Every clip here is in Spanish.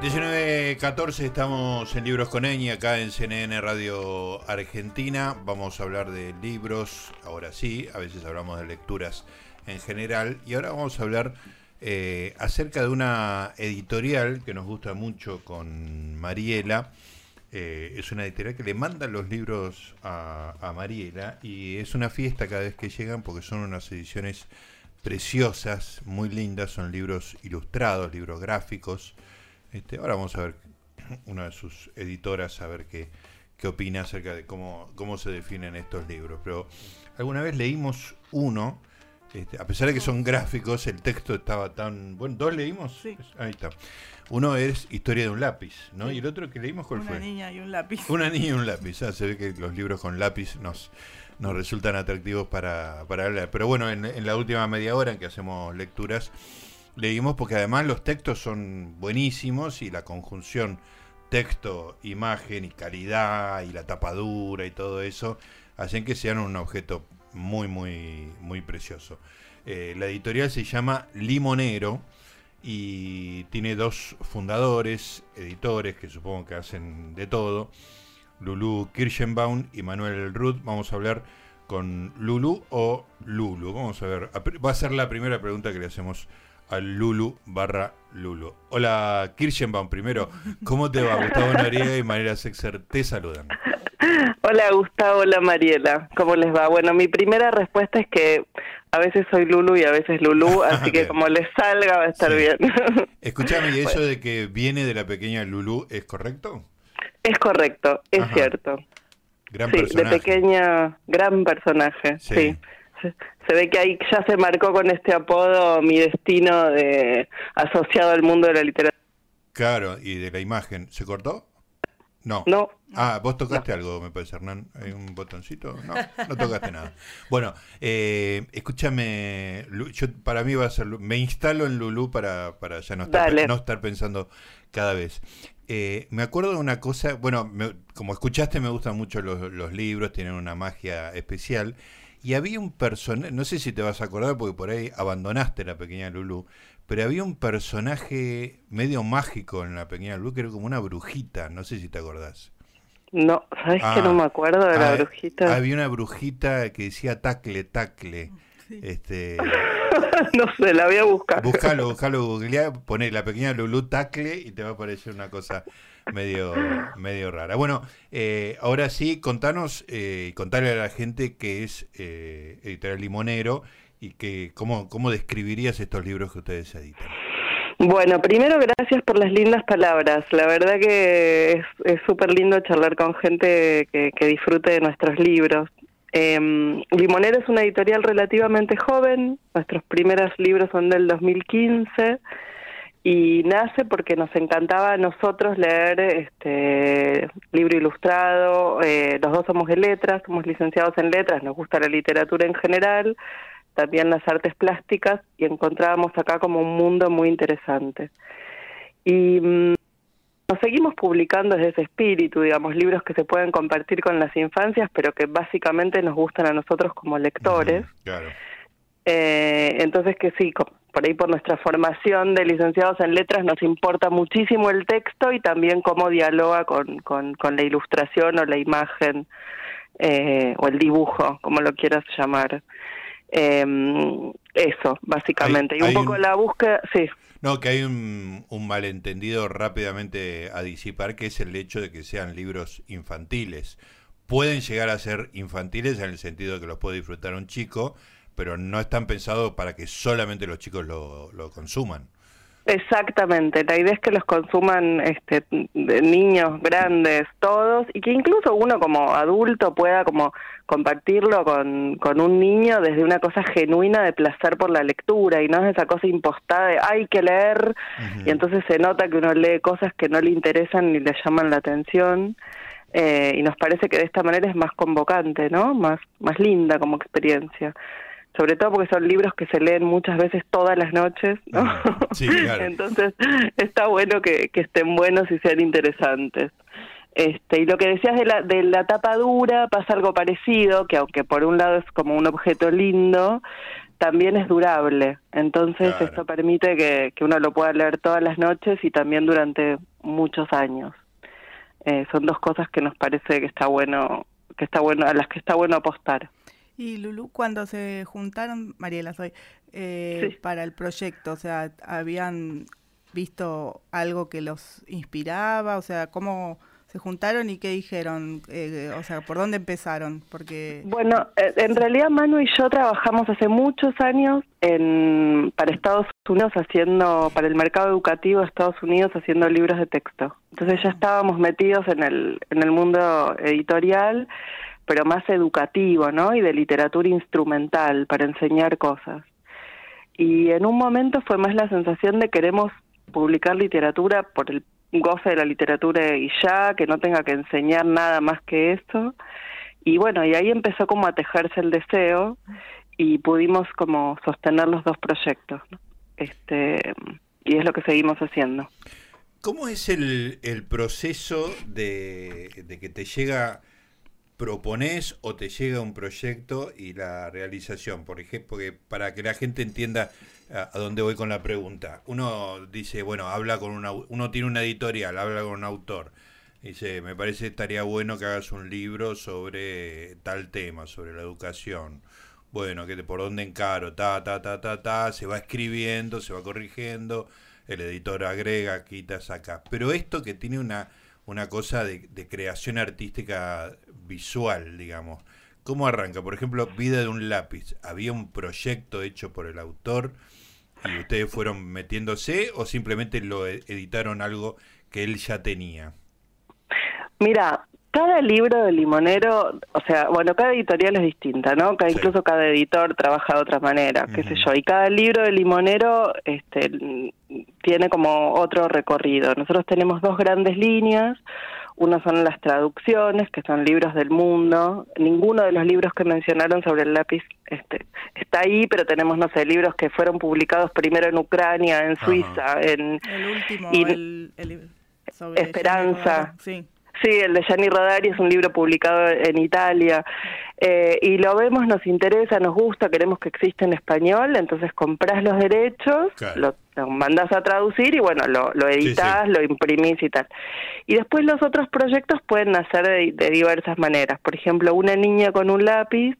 19.14 estamos en Libros con Eñi, acá en CNN Radio Argentina. Vamos a hablar de libros, ahora sí, a veces hablamos de lecturas en general. Y ahora vamos a hablar eh, acerca de una editorial que nos gusta mucho con Mariela. Eh, es una editorial que le manda los libros a, a Mariela y es una fiesta cada vez que llegan porque son unas ediciones preciosas, muy lindas, son libros ilustrados, libros gráficos. Este, ahora vamos a ver una de sus editoras a ver qué, qué opina acerca de cómo, cómo se definen estos libros. Pero alguna vez leímos uno, este, a pesar de que son gráficos, el texto estaba tan... Bueno, ¿dos leímos? Sí. Ahí está. Uno es Historia de un lápiz, ¿no? Y el otro que leímos, ¿cuál Una fue? niña y un lápiz. Una niña y un lápiz. Ah, se ve que los libros con lápiz nos, nos resultan atractivos para, para hablar. Pero bueno, en, en la última media hora en que hacemos lecturas, leímos porque además los textos son buenísimos y la conjunción texto, imagen y calidad y la tapadura y todo eso hacen que sean un objeto muy, muy, muy precioso. Eh, la editorial se llama Limonero y tiene dos fundadores, editores que supongo que hacen de todo, Lulu Kirschenbaum y Manuel Ruth. Vamos a hablar con Lulu o Lulu. Vamos a ver, va a ser la primera pregunta que le hacemos al Lulu barra Lulu. Hola Kirschenbaum, primero, ¿cómo te va? Gustavo Noriega y Mariela Sexer te saludan. Hola Gustavo, hola Mariela, ¿cómo les va? Bueno, mi primera respuesta es que a veces soy Lulu y a veces Lulu, así que como les salga va a estar Sí. bien. Escúchame, ¿y eso de que viene de la pequeña Lulu es correcto? es correcto, es Ajá. cierto. Gran sí, personaje. de pequeña, gran personaje, Sí. sí. Se, ve que ahí ya se marcó con este apodo mi destino de asociado al mundo de la literatura. Claro, y de la imagen. ¿Se cortó? No. No, Ah, vos tocaste algo, me parece, Hernán. ¿Hay un botoncito? No, no tocaste nada. Bueno, eh, escúchame, yo, para mí va a ser, me instalo en Lulú para, para ya no estar, Dale. no estar pensando cada vez. Eh, me acuerdo de una cosa, bueno, me- como escuchaste me gustan mucho los, los libros, tienen una magia especial. Y había un personaje, no sé si te vas a acordar porque por ahí abandonaste la pequeña Lulú, pero había un personaje medio mágico en la pequeña Lulú que era como una brujita, no sé si te acordás. no, ¿sabes Ah. que no me acuerdo de la Ah, brujita? Había una brujita que decía tacle, tacle. Sí. Este, no sé, la voy a buscar. búscalo, búscalo, googleá, poné la pequeña Lulú tacle y te va a aparecer una cosa medio, medio rara. Bueno, eh, ahora sí, contanos eh, y contale a la gente que es eh, Editorial Limonero y que cómo, cómo describirías estos libros que ustedes editan. Bueno, primero gracias por las lindas palabras. La verdad que es es súper lindo charlar con gente que, que disfrute de nuestros libros. Eh, Limonero es una editorial relativamente joven. Nuestros primeros libros son del 2015 y nace porque nos encantaba a nosotros leer este libro ilustrado. Eh, los dos somos de letras, somos licenciados en letras, nos gusta la literatura en general también las artes plásticas y encontrábamos acá como un mundo muy interesante. Y mm, nos seguimos publicando desde ese espíritu, digamos, libros que se pueden compartir con las infancias, pero que básicamente nos gustan a nosotros como lectores. Claro. Eh, entonces que sí, por ahí por nuestra formación de licenciados en letras nos importa muchísimo el texto y también cómo dialoga con, con, con la ilustración o la imagen eh, o el dibujo, como lo quieras llamar. Eh, eso, básicamente. Hay- y un poco un- la búsqueda, sí. No, que hay un, un malentendido rápidamente a disipar, que es el hecho de que sean libros infantiles. Pueden llegar a ser infantiles en el sentido de que los puede disfrutar un chico, pero no están pensados para que solamente los chicos lo, lo consuman. Exactamente, la idea es que los consuman este, de niños, grandes, todos, y que incluso uno como adulto pueda como compartirlo con, con un niño desde una cosa genuina de placer por la lectura y no es esa cosa impostada de hay que leer y entonces se nota que uno lee cosas que no le interesan ni le llaman la atención eh, y nos parece que de esta manera es más convocante, ¿no? Más, más linda como experiencia. Sobre todo porque son libros que se leen muchas veces todas las noches, ¿no? Sí, claro. Entonces está bueno que, que estén buenos y sean interesantes. Este, y lo que decías de la, de la tapa dura pasa algo parecido, que aunque por un lado es como un objeto lindo, también es durable. Entonces Claro. esto permite que, que uno lo pueda leer todas las noches y también durante muchos años. Eh, son dos cosas que nos parece que está bueno, que está bueno, a las que está bueno apostar. Y Lulu, cuando se juntaron, Mariela soy, eh, para el proyecto, o sea, ¿habían visto algo que los inspiraba? O sea, ¿cómo se juntaron y qué dijeron? Eh, o sea, ¿por dónde empezaron? Porque Bueno, eh, en realidad Manu y yo trabajamos hace muchos años en, para Estados Unidos haciendo, para el mercado educativo de Estados Unidos haciendo libros de texto. Entonces ya estábamos metidos en el, en el mundo editorial, pero más educativo, ¿no? Y de literatura instrumental para enseñar cosas. Y en un momento fue más la sensación de queremos publicar literatura por el goce de la literatura y ya, que no tenga que enseñar nada más que eso. Y bueno, y ahí empezó como a tejerse el deseo y pudimos como sostener los dos proyectos. Este, y es lo que seguimos haciendo. ¿Cómo es el, proceso de, que te llega, propones o te llega un proyecto y la realización? Por ejemplo, para que la gente entienda a, dónde voy con la pregunta. Uno dice, bueno, habla con una, uno tiene una editorial, habla con un autor. Dice, me parece estaría bueno que hagas un libro sobre tal tema, sobre la educación. Bueno, que por dónde encaro, ta, ta, ta, ta, ta, se va escribiendo, se va corrigiendo, el editor agrega, quita, saca. Pero esto que tiene una, una cosa de creación artística visual, digamos. ¿Cómo arranca? Por ejemplo, Vida de un lápiz. ¿Había un proyecto hecho por el autor? ¿Y ustedes fueron metiéndose o simplemente lo editaron algo que él ya tenía? Mira, cada libro de Limonero, o sea, bueno, cada editorial es distinta, ¿no? Cada, sí. Incluso cada editor trabaja de otra manera, qué uh -huh. sé yo. Y cada libro de Limonero este, tiene como otro recorrido. Nosotros tenemos dos grandes líneas. Uno son las traducciones, que son libros del mundo. Ninguno de los libros que mencionaron sobre el lápiz este, está ahí, pero tenemos, no sé, libros que fueron publicados primero en Ucrania, en Suiza, Ajá. en... El último, y, el, el, sobre Esperanza. Sí. Sí, el de Gianni Rodari es un libro publicado en Italia eh, y lo vemos, nos interesa, nos gusta, queremos que exista en español, entonces compras los derechos, claro. lo, mandas a traducir y bueno, lo, lo editas, sí, sí. lo imprimís y tal. Y después los otros proyectos pueden nacer de, de diversas maneras. Por ejemplo, una niña con un lápiz,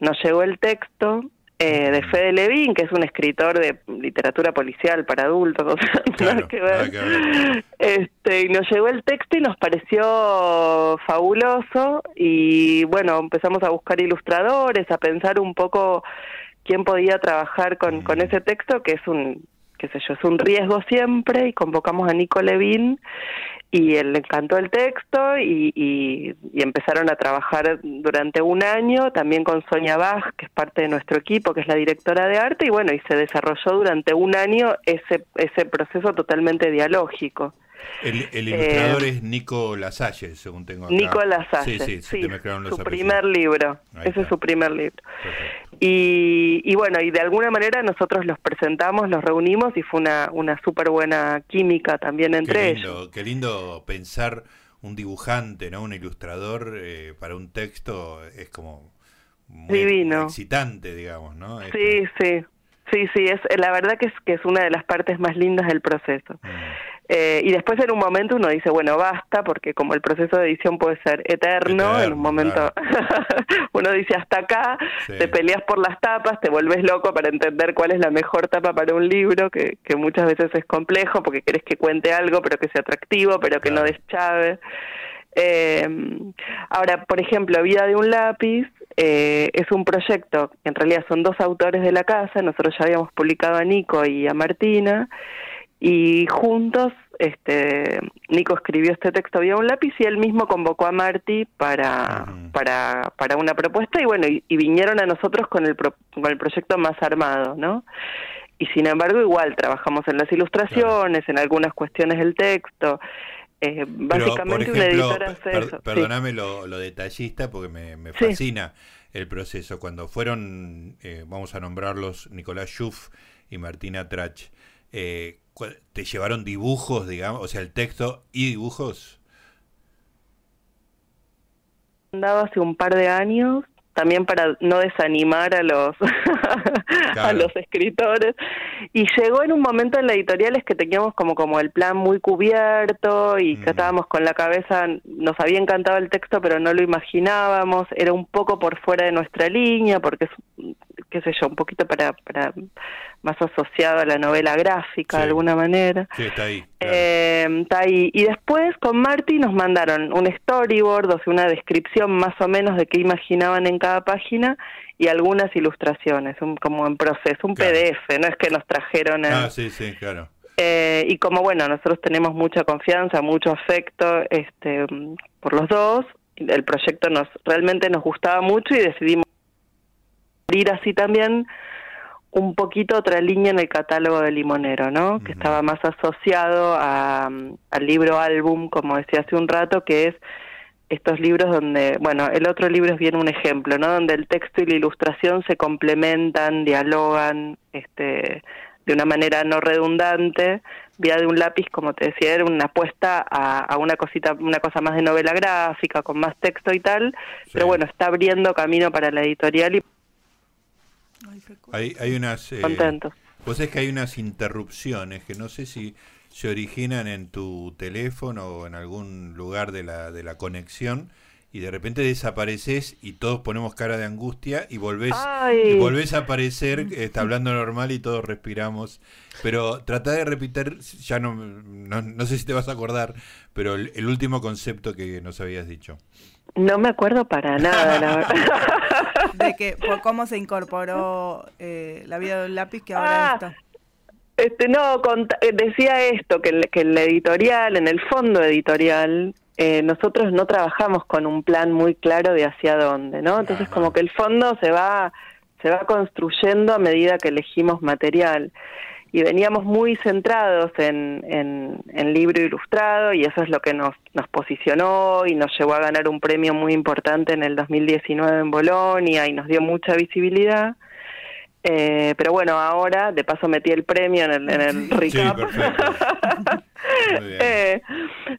nos llegó el texto, eh, de Fede Levin, que es un escritor de literatura policial para adultos, o sea, claro, nada que ver. que ver. Este, y nos llegó el texto y nos pareció fabuloso y bueno, empezamos a buscar ilustradores, a pensar un poco quién podía trabajar con, con ese texto, que es un qué sé yo, es un riesgo siempre, y convocamos a Nico Levin y él le encantó el texto y, y, empezaron a trabajar durante un año, también con Sonia Bach, que es parte de nuestro equipo, que es la directora de arte, y bueno, y se desarrolló durante un año ese, ese proceso totalmente dialógico. El, el ilustrador eh, es Nico Lasalle, según tengo acá. Nico Lasalle, sí, sí, sí su apellidos. primer libro, Ahí ese está. es su primer libro. Y, y, bueno, y de alguna manera nosotros los presentamos, los reunimos y fue una, una súper buena química también entre qué lindo, ellos. Qué lindo pensar un dibujante, ¿no? Un ilustrador eh, para un texto es como muy Divino. excitante, digamos, ¿no? Sí, sí. Sí, sí, es la verdad que es que es una de las partes más lindas del proceso. Mm. Eh, y después en un momento uno dice, bueno, basta, porque como el proceso de edición puede ser eterno, eterno en un momento claro. uno dice hasta acá, sí. te peleas por las tapas, te volvés loco para entender cuál es la mejor tapa para un libro, que, que muchas veces es complejo porque querés que cuente algo, pero que sea atractivo, pero que claro. no deschave. Eh, ahora, por ejemplo, Vida de un lápiz eh, es un proyecto, en realidad son dos autores de la casa, nosotros ya habíamos publicado a Nico y a Martina, y juntos este Nico escribió este texto vía un lápiz y él mismo convocó a Marty para uh -huh. para para una propuesta y bueno y, y, vinieron a nosotros con el pro, con el proyecto más armado no y sin embargo igual trabajamos en las ilustraciones claro. en algunas cuestiones del texto eh, básicamente Pero, ejemplo, una editora hace per, eso. Perdóname sí. lo, lo, detallista porque me, me fascina sí. el proceso. Cuando fueron, eh, vamos a nombrarlos, Nicolás Schuff y Martina Trach, eh, ¿Te llevaron dibujos, digamos? O sea, el texto y dibujos. Andaba hace un par de años también para no desanimar a los a los escritores y llegó en un momento en la editorial es que teníamos como como el plan muy cubierto y que estábamos con la cabeza nos había encantado el texto pero no lo imaginábamos era un poco por fuera de nuestra línea porque es qué sé yo un poquito para para más asociado a la novela gráfica de alguna manera. Sí, está ahí, eh, está ahí. Y después con Marty nos mandaron un storyboard, o sea, una descripción más o menos de qué imaginaban en cada página y algunas ilustraciones, como en proceso, un PDF, no es que nos trajeron... Ah, sí, sí, claro. Eh, y como bueno, nosotros tenemos mucha confianza, mucho afecto este, por los dos, el proyecto nos realmente nos gustaba mucho y decidimos ir así también un poquito otra línea en el catálogo de Limonero, ¿no? Que estaba más asociado a, al libro álbum, como decía hace un rato, que es estos libros donde, bueno, el otro libro es bien un ejemplo, ¿no? Donde el texto y la ilustración se complementan, dialogan, este, de una manera no redundante. Vía de un lápiz, como te decía, era una apuesta a, a, una cosita, una cosa más de novela gráfica, con más texto y tal, pero bueno, está abriendo camino para la editorial y hay, hay unas... Eh, Contento. Vos es que hay unas interrupciones que no sé si se originan en tu teléfono o en algún lugar de la, de la conexión y de repente desapareces y todos ponemos cara de angustia y volvés, y volvés a aparecer, está hablando normal y todos respiramos. Pero trata de repetir, ya no, no, sé si te vas a acordar, pero el, último concepto que nos habías dicho. No me acuerdo para nada, la verdad. De que, por cómo se incorporó eh, la vida de un lápiz que ahora ah, está. Este, no, eh, decía esto, que, que en la editorial, en el fondo editorial, eh, nosotros no trabajamos con un plan muy claro de hacia dónde, ¿no? Entonces como que el fondo se va se va construyendo a medida que elegimos material y veníamos muy centrados en, en, libro ilustrado y eso es lo que nos, nos posicionó y nos llevó a ganar un premio muy importante en el 2019 en Bolonia y nos dio mucha visibilidad. Eh, pero bueno, ahora de paso metí el premio en el, en el recap. eh,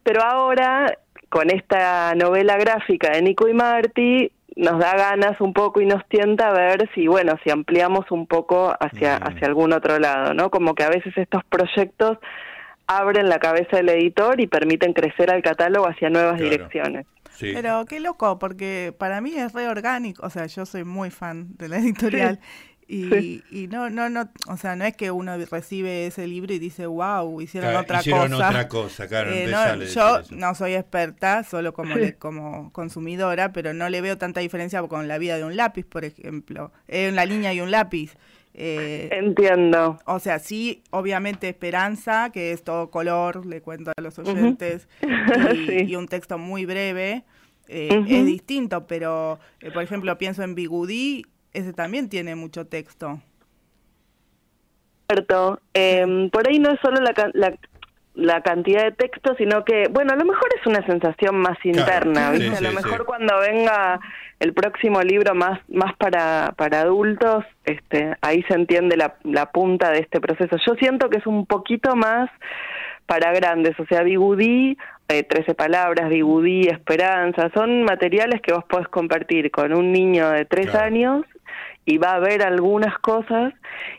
pero ahora con esta novela gráfica de Nico y Marty nos da ganas un poco y nos tienta a ver si, bueno, si ampliamos un poco hacia, hacia algún otro lado, ¿no? Como que a veces estos proyectos abren la cabeza del editor y permiten crecer al catálogo hacia nuevas direcciones. Pero qué loco, porque para mí es re orgánico, o sea, yo soy muy fan de la editorial y, y, no, no, no, o sea, no es que uno recibe ese libro y dice, wow, hicieron otra hicieron cosa. otra cosa, claro. Eh, yo no soy experta, solo como, como consumidora, pero no le veo tanta diferencia con la vida de un lápiz, por ejemplo. Es una línea y un lápiz. Eh, Entiendo. O sea, sí, obviamente Esperanza, que es todo color, le cuento a los oyentes, y, un texto muy breve. Eh, es distinto, pero por ejemplo pienso en Bigudí ese también tiene mucho texto. Cierto. Em, por ahí no es solo la, la, cantidad de texto, sino que, bueno, a lo mejor es una sensación más interna, a lo mejor cuando venga el próximo libro más, más para, para adultos, este, ahí se entiende la, la punta de este proceso. Yo siento que es un poquito más para grandes, o sea, Bigudí, eh, 13 palabras, Bigudí, Esperanza, son materiales que vos podés compartir con un niño de 3 años y va a ver algunas cosas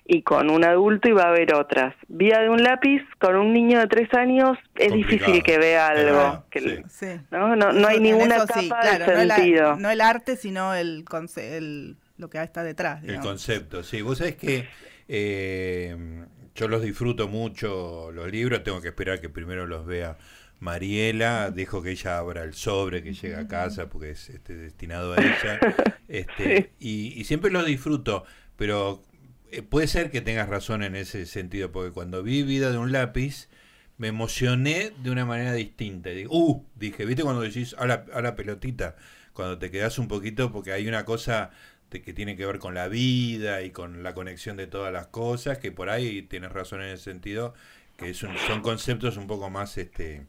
y con un adulto y va a ver otras. Vía de un lápiz con un niño de tres años es difícil que vea algo. que, ¿no? No, no hay ninguna capa de sentido. No, el arte, sino el, el lo que está detrás. El concepto, sí. Vos sabés que eh, yo los disfruto mucho, los libros, tengo que esperar que primero los vea Mariela dejo que ella abra el sobre que llega a casa porque es este, destinado a ella. Este, y, siempre lo disfruto, pero eh, puede ser que tengas razón en ese sentido, porque cuando vi Vida de un lápiz, me emocioné de una manera distinta. Y uh, dije, ¿viste cuando decís a la, a la pelotita? Cuando te quedas un poquito, porque hay una cosa que tiene que ver con la vida y con la conexión de todas las cosas, que por ahí tienes razón en ese sentido, que son conceptos un poco más este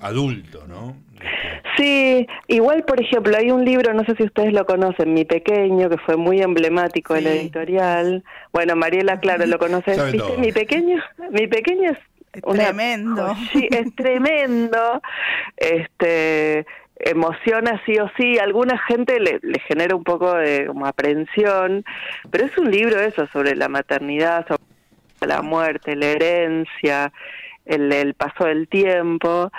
adultos, ¿no? Este, sí, igual por ejemplo hay un libro, no sé si ustedes lo conocen, Mi Pequeño, que fue muy emblemático de la editorial. Bueno, Mariela, claro, lo conoces. ¿Viste? Mi Pequeño, Mi Pequeño es, tremendo. Sí, es tremendo. Este emociona sí o sí, a alguna gente le, le genera un poco de como aprensión, pero es un libro eso sobre la maternidad, sobre la muerte, la herencia, el, el paso del tiempo,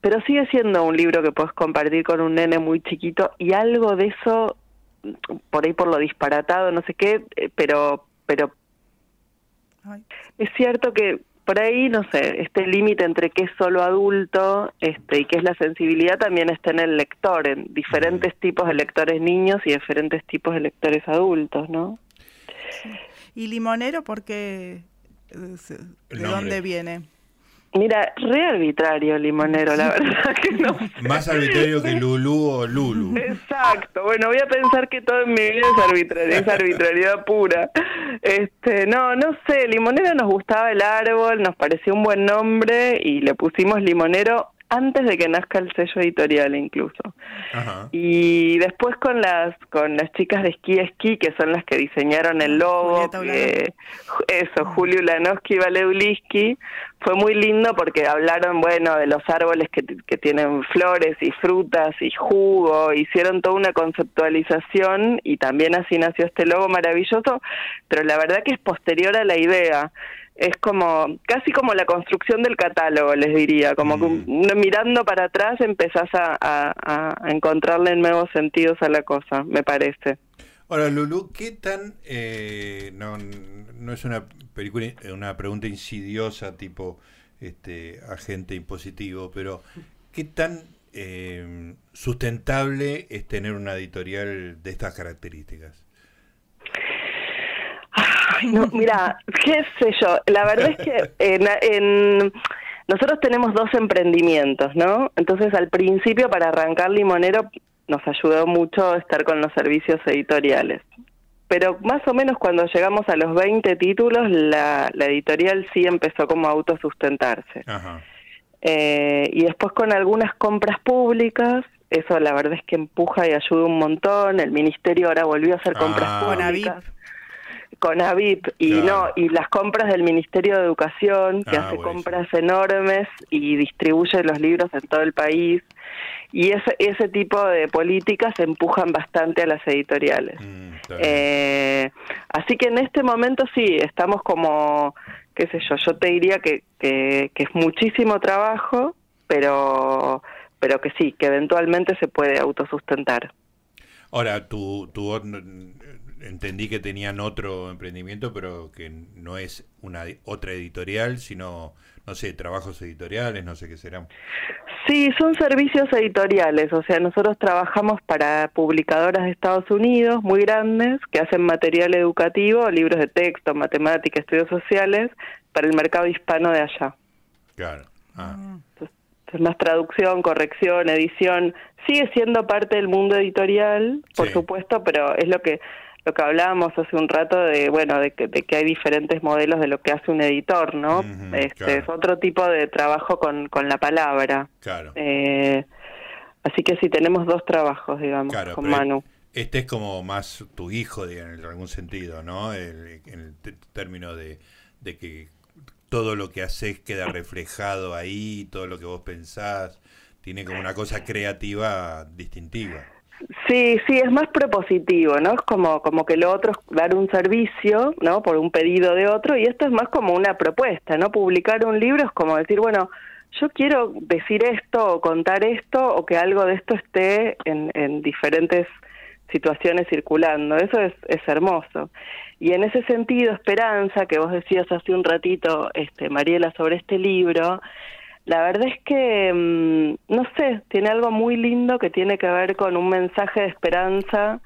pero sigue siendo un libro que puedes compartir con un nene muy chiquito y algo de eso, por ahí por lo disparatado, no sé qué, eh, pero, pero es cierto que por ahí, no sé, este límite entre qué es solo adulto este, y qué es la sensibilidad también está en el lector, en diferentes tipos de lectores niños y diferentes tipos de lectores adultos, ¿no? ¿Y limonero por qué? ¿De dónde viene? Mira, re arbitrario limonero, la verdad que no. Más arbitrario que Lulu o Lulu. Exacto. Bueno, voy a pensar que todo en mi vida es arbitrario, es arbitrariedad pura. Este, no, no sé, limonero nos gustaba el árbol, nos pareció un buen nombre y le pusimos limonero antes de que nazca el sello editorial incluso. Y después con las con las chicas de Esquí Esquí, que son las que diseñaron el logo, eso, Julio Lanowski y Vale fue muy lindo porque hablaron, bueno, de los árboles que, que tienen flores y frutas y jugo, hicieron toda una conceptualización y también así nació este logo maravilloso, pero la verdad que es posterior a la idea es como casi como la construcción del catálogo, les diría, como que mm. mirando para atrás empezás a, a, encontrarle nuevos sentidos a la cosa, me parece. Ahora, Lulu, ¿qué tan, eh, no, no es una, película, una pregunta insidiosa tipo este agente impositivo, pero ¿qué tan eh, sustentable es tener una editorial de estas características? No, mira, qué sé yo, la verdad es que en, nosotros tenemos dos emprendimientos, ¿no? Entonces al principio para arrancar Limonero nos ayudó mucho estar con los servicios editoriales. Pero más o menos cuando llegamos a los 20 títulos, la, editorial sí empezó como a autosustentarse. Eh, y después con algunas compras públicas, eso la verdad es que empuja y ayuda un montón. El ministerio ahora volvió a hacer compras ah. públicas con AVIP y no y las compras del Ministerio de Educación que ah, hace compras enormes y distribuye los libros en todo el país. Y ese ese tipo de políticas empujan bastante a las editoriales. Mm, eh, así que en este momento sí estamos como qué sé yo yo te diría que, que, que es muchísimo trabajo pero pero que sí que eventualmente se puede autosustentar. Ahora tu tu entendí que tenían otro emprendimiento, pero que no es una otra editorial, sino, no sé, trabajos editoriales, no sé qué serán. Sí, son servicios editoriales, o sea, nosotros trabajamos para publicadoras de Estados Unidos muy grandes que hacen material educativo, libros de texto, matemática, estudios sociales, para el mercado hispano de allá. Claro. Ah. Entonces, más traducción, corrección, edición, sigue siendo parte del mundo editorial, por supuesto, pero es lo que lo que hablábamos hace un rato de bueno de que, de que hay diferentes modelos de lo que hace un editor no este es otro tipo de trabajo con, con la palabra. Claro. Eh, así que sí tenemos dos trabajos digamos con Manu. este es como más tu hijo en algún sentido no el, en el término de, de que todo lo que haces queda reflejado ahí todo lo que vos pensás tiene como una cosa creativa distintiva Sí, sí, es más propositivo, ¿no? Es como, como que lo otro es dar un servicio, ¿no? Por un pedido de otro, y esto es más como una propuesta, ¿no? Publicar un libro es como decir, bueno, yo quiero decir esto o contar esto o que algo de esto esté en, en diferentes situaciones circulando. Eso es, es hermoso. Y en ese sentido, Esperanza, que vos decías hace un ratito, este, Mariela, sobre este libro, la verdad es que, mm, no sé, tiene algo muy lindo que tiene que ver con un mensaje de esperanza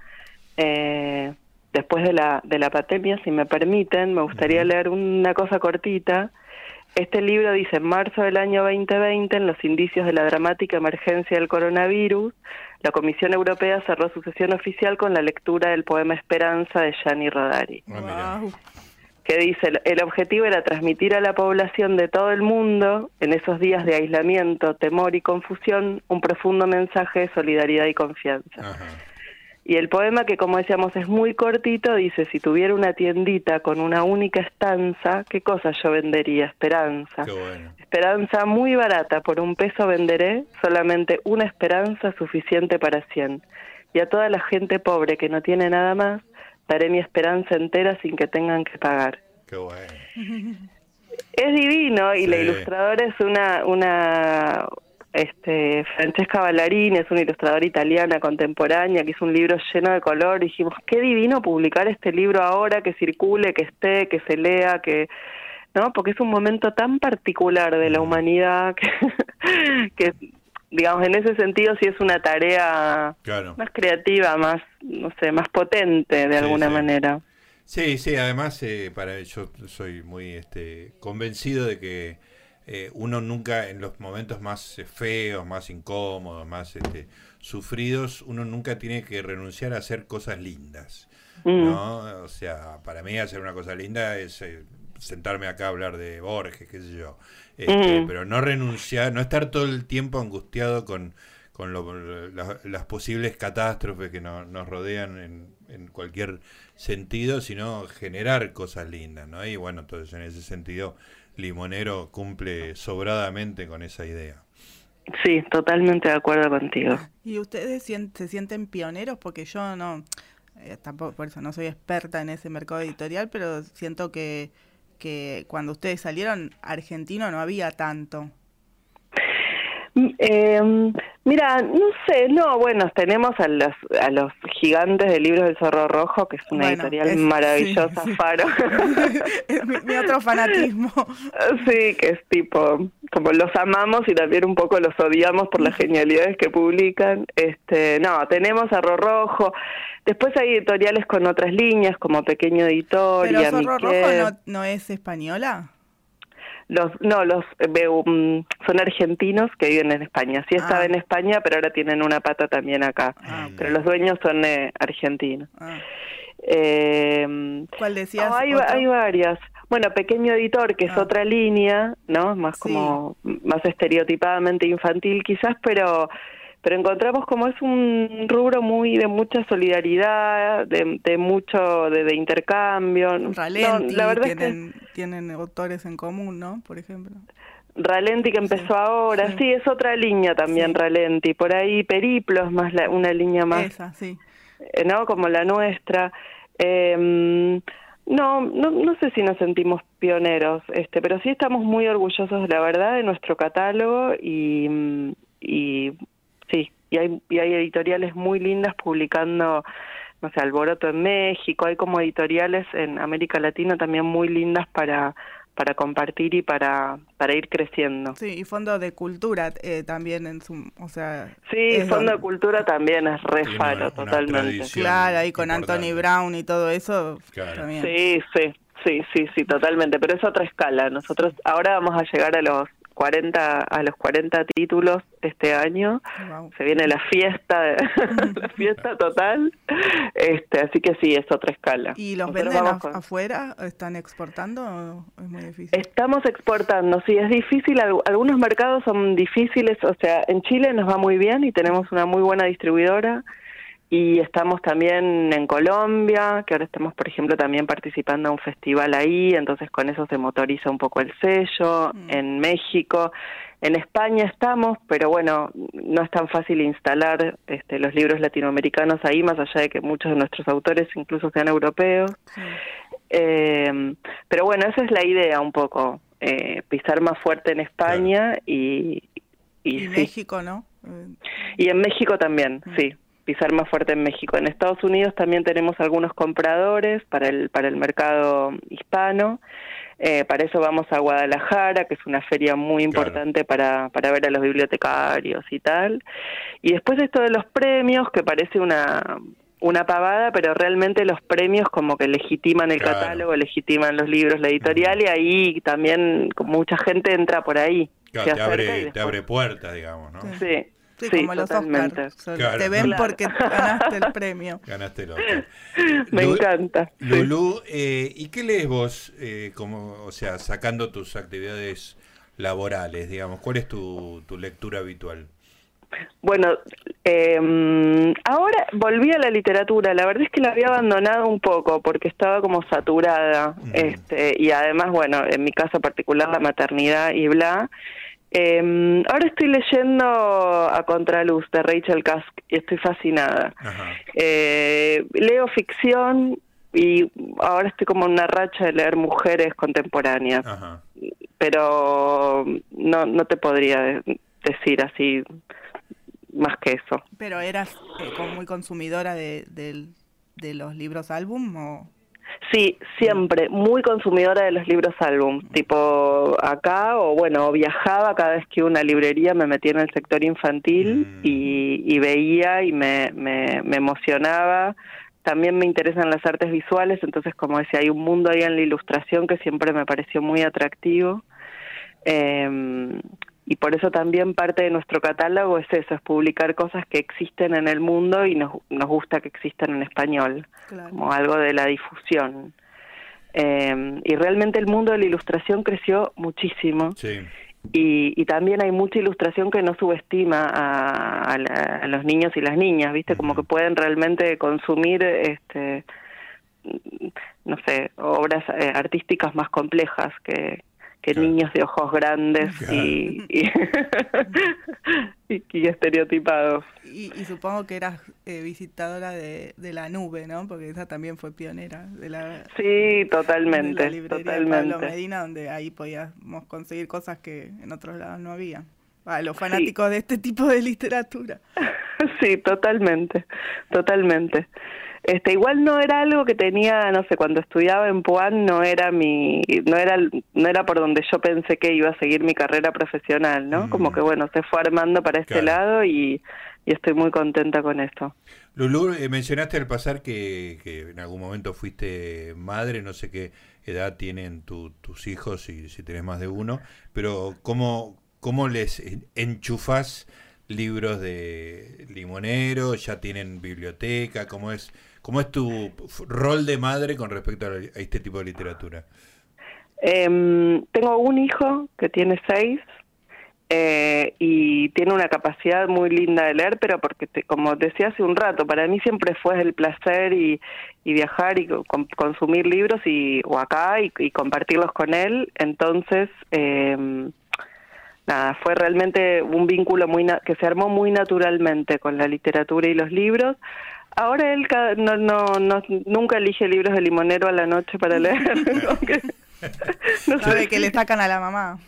eh, después de la, de la pandemia, si me permiten, me gustaría leer una cosa cortita. Este libro dice, en marzo del año 2020, en los indicios de la dramática emergencia del coronavirus, la Comisión Europea cerró su sesión oficial con la lectura del poema Esperanza de Gianni Rodari. Ah, que dice, el objetivo era transmitir a la población de todo el mundo, en esos días de aislamiento, temor y confusión, un profundo mensaje de solidaridad y confianza. Y el poema, que como decíamos es muy cortito, dice, si tuviera una tiendita con una única estanza, ¿qué cosa yo vendería? Esperanza. Esperanza muy barata, por un peso venderé solamente una esperanza suficiente para cien. Y a toda la gente pobre que no tiene nada más, daré mi esperanza entera sin que tengan que pagar. Qué bueno. Es divino y la ilustradora es una, una este, Francesca Ballarini es una ilustradora italiana contemporánea que hizo un libro lleno de color. Dijimos, qué divino publicar este libro ahora, que circule, que esté, que se lea, que no, porque es un momento tan particular de la humanidad que, digamos, en ese sentido sí es una tarea más creativa, más, no sé, más potente de alguna manera. Sí, sí, además eh, para yo soy muy este, convencido de que eh, uno nunca, en los momentos más eh, feos, más incómodos, más este, sufridos, uno nunca tiene que renunciar a hacer cosas lindas. Mm. ¿no? O sea, para mí hacer una cosa linda es sentarme acá a hablar de Borges, qué sé yo. Este, mm. Pero no renunciar, no estar todo el tiempo angustiado con, con las posibles catástrofes que nos rodean en, en, cualquier sentido, sino generar cosas lindas, ¿no? Y bueno, entonces en ese sentido Limonero cumple sobradamente con esa idea. Sí, totalmente de acuerdo contigo. ¿Y ustedes se sienten pioneros? Porque yo no, eh, tampoco, por eso no soy experta en ese mercado editorial, pero siento que, que cuando ustedes salieron, argentino no había tanto. Eh, mira, no sé, no, bueno, tenemos a los, a los gigantes de libros del Zorro Rojo, que es una editorial maravillosa, Faro. mi, otro fanatismo. Sí, que es tipo, como los amamos y también un poco los odiamos por las genialidades que publican. Este, no, tenemos a Zorro Rojo. Después hay editoriales con otras líneas, como Pequeño Editor ¿Pero Zorro Rojo no, no es española? Los, no, los um, son argentinos que viven en España. Sí estaba ah. en España, pero ahora tienen una pata también acá. Ah, pero los dueños son eh, argentinos. Ah. Eh, ¿Cuál decías? hay, hay, varias. Bueno, Pequeño Editor, que es otra línea, ¿no? Más como, más estereotipadamente infantil quizás, pero pero encontramos como es un rubro muy de mucha solidaridad, de, mucho de, intercambio. Ralenti, la verdad tienen, tienen autores en común, ¿no? Por ejemplo. Ralenti que empezó ahora, sí. es otra línea también Ralenti, por ahí Periplos más una línea más, Esa, sí. Eh, ¿no? Como la nuestra. Eh, no, no, no sé si nos sentimos pioneros, este, pero sí estamos muy orgullosos, la verdad, de nuestro catálogo y, y sí, y hay, y hay editoriales muy lindas publicando, no sé, Alboroto en México, hay como editoriales en América Latina también muy lindas para para compartir y para, para ir creciendo. Sí, y Fondo de Cultura eh, también en su, o sea... Sí, Fondo de Cultura también es re totalmente. Claro, ahí con Anthony Brown y todo eso también. Sí, sí, sí, sí, sí, totalmente, pero es otra escala. Nosotros ahora vamos a llegar a los 40 a los 40 títulos este año. Se viene la fiesta, la fiesta total. Este, así que sí, es otra escala. ¿Y los venden afuera? ¿Están exportando es muy difícil? Estamos exportando, sí, es difícil. Algunos mercados son difíciles, o sea, en Chile nos va muy bien y tenemos una muy buena distribuidora y estamos también en Colombia, que ahora estamos, por ejemplo, también participando en un festival ahí, entonces con eso se motoriza un poco el sello, mm. en México, en España estamos, pero bueno, no es tan fácil instalar este, los libros latinoamericanos ahí, más allá de que muchos de nuestros autores incluso sean europeos. Eh, pero bueno, esa es la idea un poco, eh, pisar más fuerte en España y... Y, México, ¿no? Y en México también, mm. sí pisar más fuerte en México. En Estados Unidos también tenemos algunos compradores para el, para el mercado hispano. Eh, para eso vamos a Guadalajara, que es una feria muy importante para, para ver a los bibliotecarios y tal. Y después esto de los premios, que parece una, una pavada, pero realmente los premios como que legitiman el catálogo, legitiman los libros, la editorial, y ahí también mucha gente entra por ahí. te, abre, te abre puertas, digamos, ¿no? Sí. Sí, como los Oscars. Te ven porque ganaste el premio. Ganaste el Oscar. Me encanta. Lulú, eh, ¿y qué lees vos, eh, como, o sea, sacando tus actividades laborales, digamos? ¿Cuál es tu, tu lectura habitual? Bueno, eh, ahora volví a la literatura. La verdad es que la había abandonado un poco porque estaba como saturada. este Y además, bueno, en mi caso particular, la maternidad y bla. Eh, ahora estoy leyendo A Contraluz de Rachel Kask y estoy fascinada. Eh, leo ficción y ahora estoy como en una racha de leer mujeres contemporáneas. Pero no, no te podría decir así más que eso. ¿Pero eras eh, muy consumidora de, de, los libros álbum o...? Sí, siempre, muy consumidora de los libros álbum, tipo acá o bueno, viajaba cada vez que una librería me metía en el sector infantil mm. y, veía y me, me, me, emocionaba. También me interesan las artes visuales, entonces como decía, hay un mundo ahí en la ilustración que siempre me pareció muy atractivo. Eh, y por eso también parte de nuestro catálogo es eso, es publicar cosas que existen en el mundo y nos, nos gusta que existan en español, como algo de la difusión. Eh, y realmente el mundo de la ilustración creció muchísimo. Y, y, también hay mucha ilustración que no subestima a, a, los niños y las niñas, ¿viste? Como que pueden realmente consumir, este no sé, obras eh, artísticas más complejas que, que niños de ojos grandes y, y, estereotipados. Y, supongo que eras eh, visitadora de, de, la nube, ¿no? Porque esa también fue pionera de la Sí, totalmente, de la librería totalmente. Pablo Medina, donde ahí podíamos conseguir cosas que en otros lados no había. A los fanáticos de este tipo de literatura. sí, totalmente, totalmente. Este, igual no era algo que tenía, no sé, cuando estudiaba en Puan no era mi, no era, no era por donde yo pensé que iba a seguir mi carrera profesional, ¿no? Como mm. que bueno, se fue armando para este lado y, estoy muy contenta con esto. Lulú, eh, mencionaste al pasar que, que, en algún momento fuiste madre, no sé qué edad tienen tus hijos y si tenés más de uno, pero ¿cómo, cómo les enchufas libros de limonero? ¿Ya tienen biblioteca? ¿Cómo es ¿Cómo es tu rol de madre con respecto a, este tipo de literatura? Em, tengo un hijo que tiene seis eh, y tiene una capacidad muy linda de leer, pero porque, como decía hace un rato, para mí siempre fue el placer y, viajar y consumir libros y, o acá y, compartirlos con él. Entonces, em, nada, fue realmente un vínculo muy que se armó muy naturalmente con la literatura y los libros Ahora él no, no, no, nunca elige libros de limonero a la noche para leer. no Sabe que le sacan a la mamá.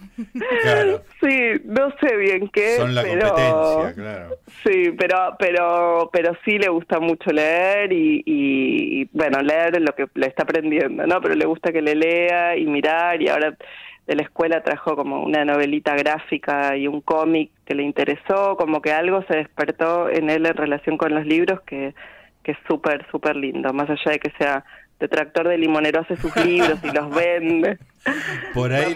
Claro. Sí, no sé bien qué. Son la competencia, claro. Sí, pero, pero, pero sí le gusta mucho leer y, y, bueno, leer lo que le está aprendiendo, ¿no? Pero le gusta que le lea y mirar y ahora de la escuela trajo como una novelita gráfica y un cómic que le interesó, como que algo se despertó en él en relación con los libros que que es súper, súper lindo, más allá de que sea detractor de limonero, hace sus libros y los vende. Por ahí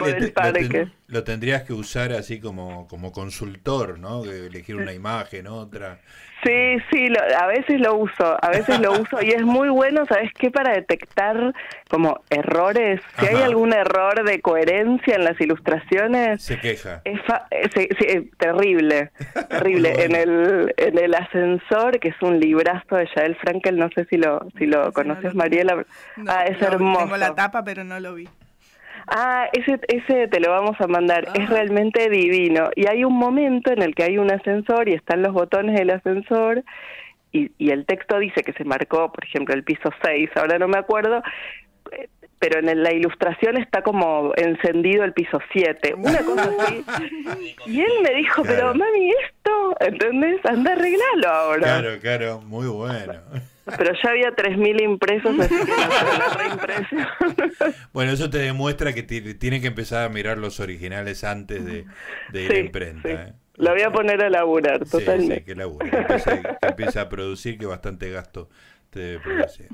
lo, tendrías que usar así como, como consultor, ¿no? Elegir una imagen, otra. Sí, sí, a veces lo uso, a veces lo uso y es muy bueno, ¿sabes qué? Para detectar como errores, si hay algún error de coherencia en las ilustraciones. Se queja. Es, terrible, terrible. en el en el ascensor, que es un librazo de Yael Frankel, no sé si lo si lo conoces, Mariela. ah, es hermoso. Tengo la tapa, pero no lo vi. Ah, ese, ese te lo vamos a mandar, es ah. realmente divino. Y hay un momento en el que hay un ascensor y están los botones del ascensor y, y el texto dice que se marcó, por ejemplo, el piso 6, ahora no me acuerdo, pero en la ilustración está como encendido el piso 7, una cosa así. Y él me dijo, pero mami, esto, ¿entendés? Anda a arreglarlo ahora. Claro, claro, muy bueno. Pero ya había 3.000 impresos, así que la reimpresión. Bueno, eso te demuestra que tiene que empezar a mirar los originales antes de, ir a imprenta. ¿eh? Lo voy a poner a laburar, totalmente. Sí, que labure, que empiece, a producir, que bastante gasto te debe producir.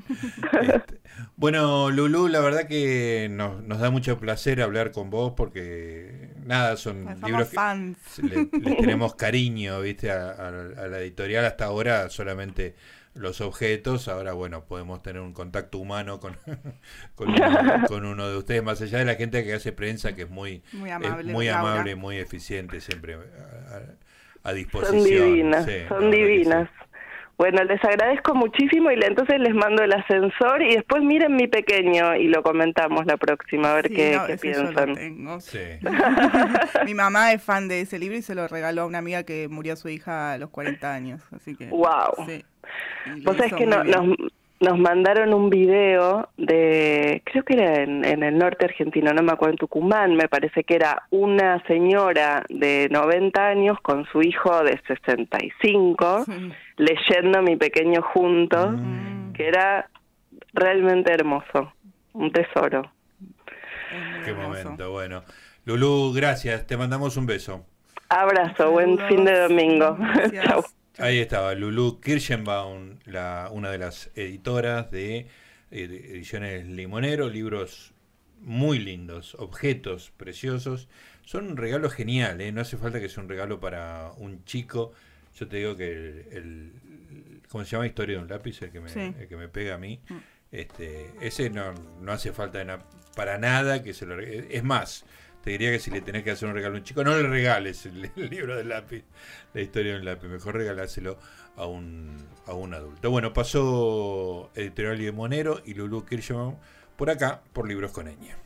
Este, bueno, Lulú, la verdad que nos, nos, da mucho placer hablar con vos porque, nada, son libros que le, tenemos cariño, viste, a la editorial hasta ahora solamente los objetos, ahora bueno, podemos tener un contacto humano con, con, uno, de ustedes, más allá de la gente que hace prensa, que es muy, muy amable, muy, amable muy eficiente, siempre a disposición. Son divinas, son divinas. Bueno, les agradezco muchísimo y entonces les mando el ascensor y después miren mi pequeño y lo comentamos la próxima, a ver qué, piensan. mi mamá es fan de ese libro y se lo regaló a una amiga que murió su hija a los 40 años, así que... ¡Wow! Sí. Vos sabés que no, nos, nos mandaron un video de, creo que era en, el norte argentino, no me acuerdo, en Tucumán, me parece que era una señora de 90 años con su hijo de 65, leyendo Mi Pequeño Juntos, mm. que era realmente hermoso, un tesoro. Qué momento, bueno. Lulú, gracias, te mandamos un beso. Abrazo, buen fin de domingo. Chao. Ahí estaba Lulu Kirschenbaum, la, una de las editoras de, eh, Ediciones Limonero, libros muy lindos, objetos preciosos. Son un regalo genial, ¿eh? no hace falta que sea un regalo para un chico. Yo te digo que el, ¿cómo se llama? Historia de un lápiz, el que me, que me pega a mí. Mm. Este, ese no, no hace falta para nada que se lo Es más, te diría que si le tenés que hacer un regalo a un chico, no le regales el, libro del lápiz, la historia del lápiz, mejor regaláselo a un, a un adulto. Bueno, pasó Editorial Monero y Lulu Kirchhoff por acá, por Libros con Eña.